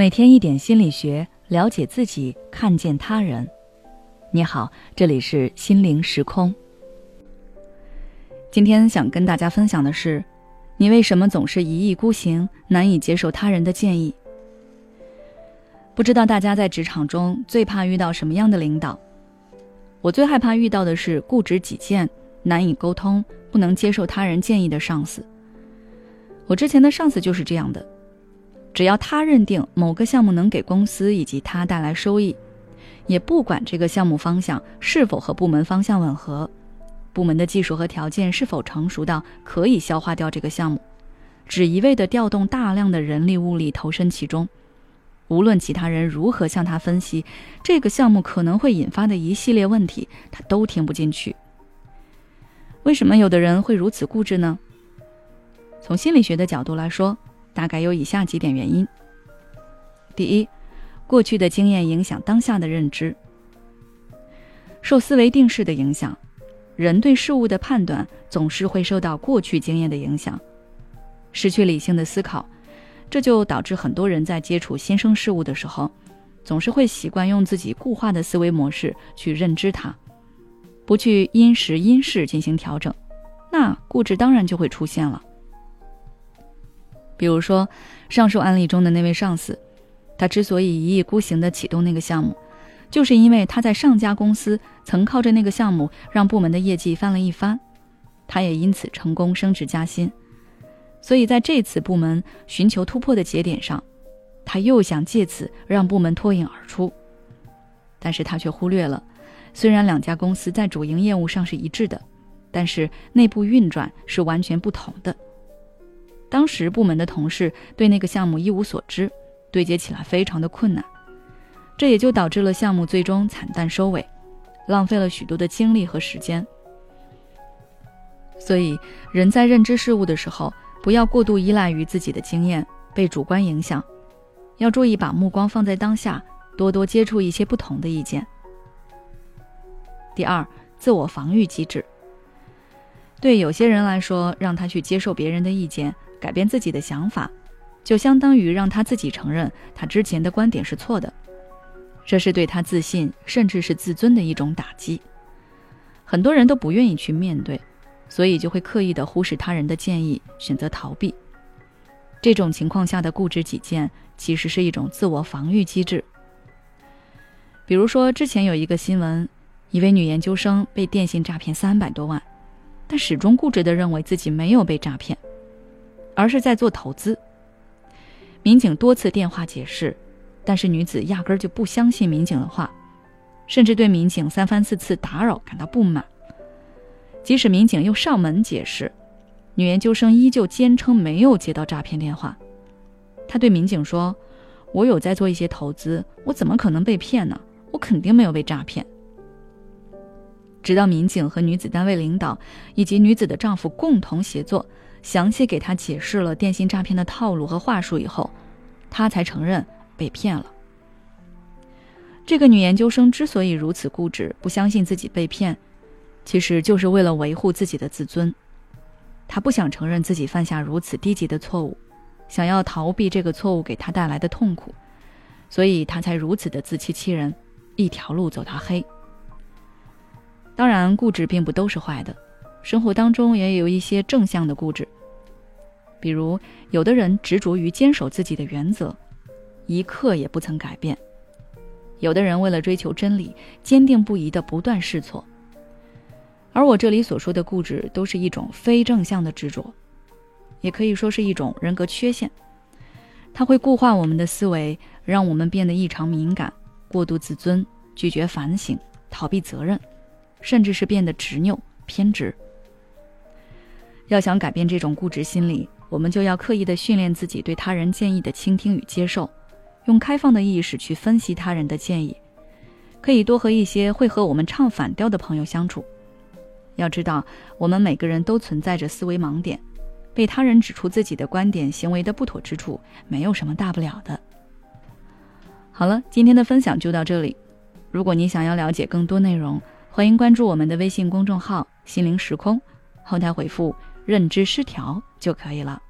每天一点心理学，了解自己，看见他人。你好，这里是心灵时空。今天想跟大家分享的是，你为什么总是一意孤行，难以接受他人的建议？不知道大家在职场中最怕遇到什么样的领导？我最害怕遇到的是固执己见、难以沟通、不能接受他人建议的上司。我之前的上司就是这样的。只要他认定某个项目能给公司以及他带来收益，也不管这个项目方向是否和部门方向吻合，部门的技术和条件是否成熟到可以消化掉这个项目，只一味的调动大量的人力物力投身其中，无论其他人如何向他分析这个项目可能会引发的一系列问题，他都听不进去。为什么有的人会如此固执呢？从心理学的角度来说。大概有以下几点原因：第一，过去的经验影响当下的认知。受思维定式的影响，人对事物的判断总是会受到过去经验的影响，失去理性的思考，这就导致很多人在接触新生事物的时候，总是会习惯用自己固化的思维模式去认知它，不去因时因势进行调整，那固执当然就会出现了。比如说，上述案例中的那位上司，他之所以一意孤行地启动那个项目，就是因为他在上家公司曾靠着那个项目让部门的业绩翻了一番，他也因此成功升职加薪。所以在这次部门寻求突破的节点上，他又想借此让部门脱颖而出。但是他却忽略了，虽然两家公司在主营业务上是一致的，但是内部运转是完全不同的。当时部门的同事对那个项目一无所知，对接起来非常的困难，这也就导致了项目最终惨淡收尾，浪费了许多的精力和时间。所以，人在认知事物的时候，不要过度依赖于自己的经验，被主观影响，要注意把目光放在当下，多多接触一些不同的意见。第二，自我防御机制。对有些人来说，让他去接受别人的意见。改变自己的想法，就相当于让他自己承认他之前的观点是错的，这是对他自信甚至是自尊的一种打击。很多人都不愿意去面对，所以就会刻意的忽视他人的建议，选择逃避。这种情况下的固执己见，其实是一种自我防御机制。比如说，之前有一个新闻，一位女研究生被电信诈骗三百多万，但始终固执的认为自己没有被诈骗。而是在做投资。民警多次电话解释，但是女子压根儿就不相信民警的话，甚至对民警三番四次打扰感到不满。即使民警又上门解释，女研究生依旧坚称没有接到诈骗电话。她对民警说：“我有在做一些投资，我怎么可能被骗呢？我肯定没有被诈骗。”直到民警和女子单位领导以及女子的丈夫共同协作。详细给他解释了电信诈骗的套路和话术以后，他才承认被骗了。这个女研究生之所以如此固执，不相信自己被骗，其实就是为了维护自己的自尊。她不想承认自己犯下如此低级的错误，想要逃避这个错误给她带来的痛苦，所以她才如此的自欺欺人，一条路走到黑。当然，固执并不都是坏的。生活当中也有一些正向的固执，比如有的人执着于坚守自己的原则，一刻也不曾改变；有的人为了追求真理，坚定不移的不断试错。而我这里所说的固执，都是一种非正向的执着，也可以说是一种人格缺陷。它会固化我们的思维，让我们变得异常敏感、过度自尊、拒绝反省、逃避责任，甚至是变得执拗、偏执。要想改变这种固执心理，我们就要刻意的训练自己对他人建议的倾听与接受，用开放的意识去分析他人的建议，可以多和一些会和我们唱反调的朋友相处。要知道，我们每个人都存在着思维盲点，被他人指出自己的观点、行为的不妥之处，没有什么大不了的。好了，今天的分享就到这里。如果你想要了解更多内容，欢迎关注我们的微信公众号“心灵时空”，后台回复。认知失调就可以了。